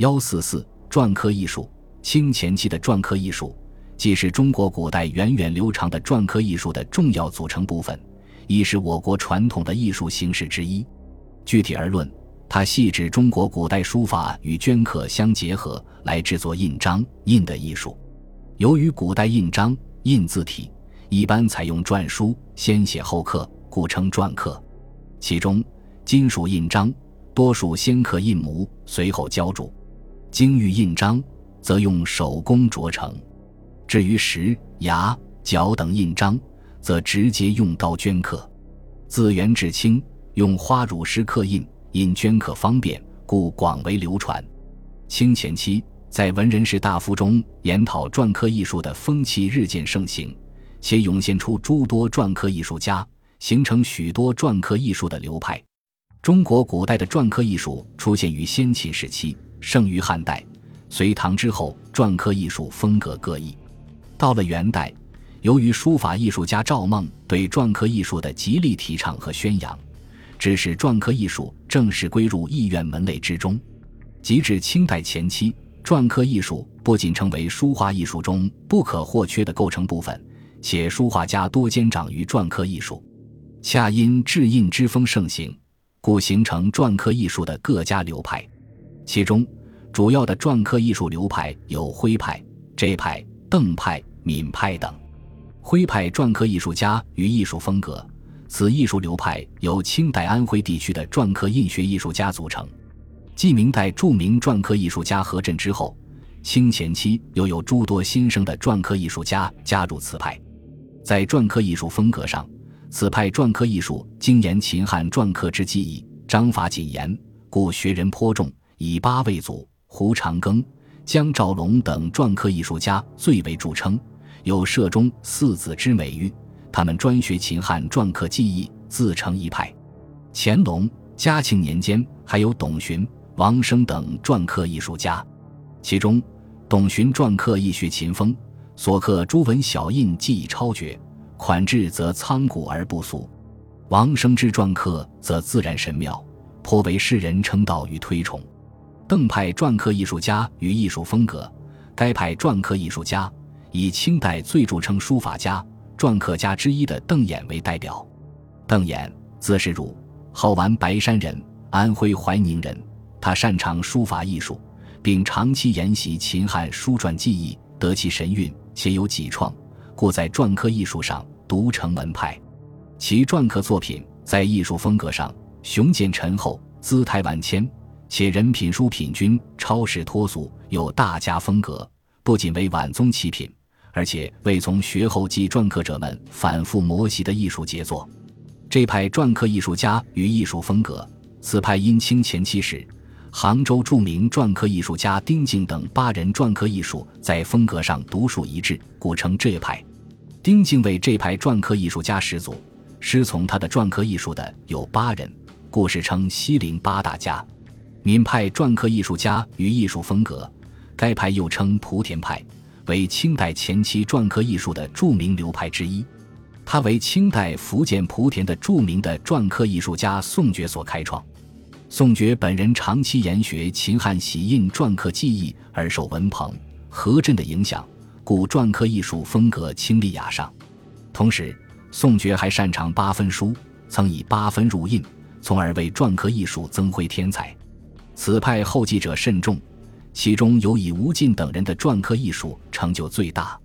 幺四四篆刻艺术，清前期的篆刻艺术，既是中国古代源远流长的篆刻艺术的重要组成部分，亦是我国传统的艺术形式之一。具体而论，它系指中国古代书法与镌刻相结合来制作印章、印的艺术。由于古代印章、印字体一般采用篆书，先写后刻，故称篆刻。其中，金属印章多数先刻印模，随后浇铸；精玉印章则用手工琢成。至于石、牙、角等印章，则直接用刀镌刻。自元至清，用花乳石刻印，因镌刻方便，故广为流传。清前期，在文人士大夫中研讨篆刻艺术的风气日渐盛行，且涌现出诸多篆刻艺术家，形成许多篆刻艺术的流派。中国古代的篆刻艺术出现于先秦时期，盛于汉代，隋唐之后，篆刻艺术风格各异。到了元代，由于书法艺术家赵孟对篆刻艺术的极力提倡和宣扬，致使篆刻艺术正式归入艺苑门类之中。及至清代前期，篆刻艺术不仅成为书画艺术中不可或缺的构成部分，且书画家多兼长于篆刻艺术。恰因制印之风盛行。故形成篆刻艺术的各家流派，其中主要的篆刻艺术流派有徽派、浙派、邓派、闽派等。徽派篆刻艺术家与艺术风格，此艺术流派由清代安徽地区的篆刻印学艺术家组成。继明代著名篆刻艺术家何震之后，清前期又有诸多新生的篆刻艺术家加入此派。在篆刻艺术风格上，此派篆刻艺术精研秦汉篆刻之技艺，章法谨严，故学人颇重。以八位祖、胡长庚、江兆龙等篆刻艺术家最为著称，有“社中四子”之美誉。他们专学秦汉篆刻技艺，自成一派。乾隆、嘉庆年间，还有董恂、王生等篆刻艺术家。其中，董恂篆刻易学秦风，所刻朱文小印技艺超绝。款制则苍古而不俗，王生之篆刻则自然神妙，颇为世人称道与推崇。邓派篆刻艺术家与艺术风格，该派篆刻艺术家以清代最著称书法家、篆刻家之一的邓衍为代表。邓衍，字世儒，号完白山人，安徽怀宁人。他擅长书法艺术，并长期研习秦汉书篆技艺，得其神韵，且有几创。故在篆刻艺术上独成门派，其篆刻作品在艺术风格上雄健沉厚，姿态万千，且人品书品均超世脱俗，有大家风格。不仅为晚宗奇品，而且为从学后继篆刻者们反复磨习的艺术杰作。这派篆刻艺术家与艺术风格，此派因清前期时，杭州著名篆刻艺术家丁敬等八人篆刻艺术在风格上独树一帜，故称这派。丁敬为这派篆刻艺术家始祖，师从他的篆刻艺术的有八人，故事称西陵八大家。闽派篆刻艺术家与艺术风格，该派又称莆田派，为清代前期篆刻艺术的著名流派之一。他为清代福建莆田的著名的篆刻艺术家宋觉所开创。宋觉本人长期研学秦汉玺印篆刻技艺，而受文鹏、何震的影响。故篆刻艺术风格清丽雅尚，同时宋觉还擅长八分书，曾以八分入印，从而为篆刻艺术增辉添彩。此派后继者甚众，其中尤以吴进等人的篆刻艺术成就最大。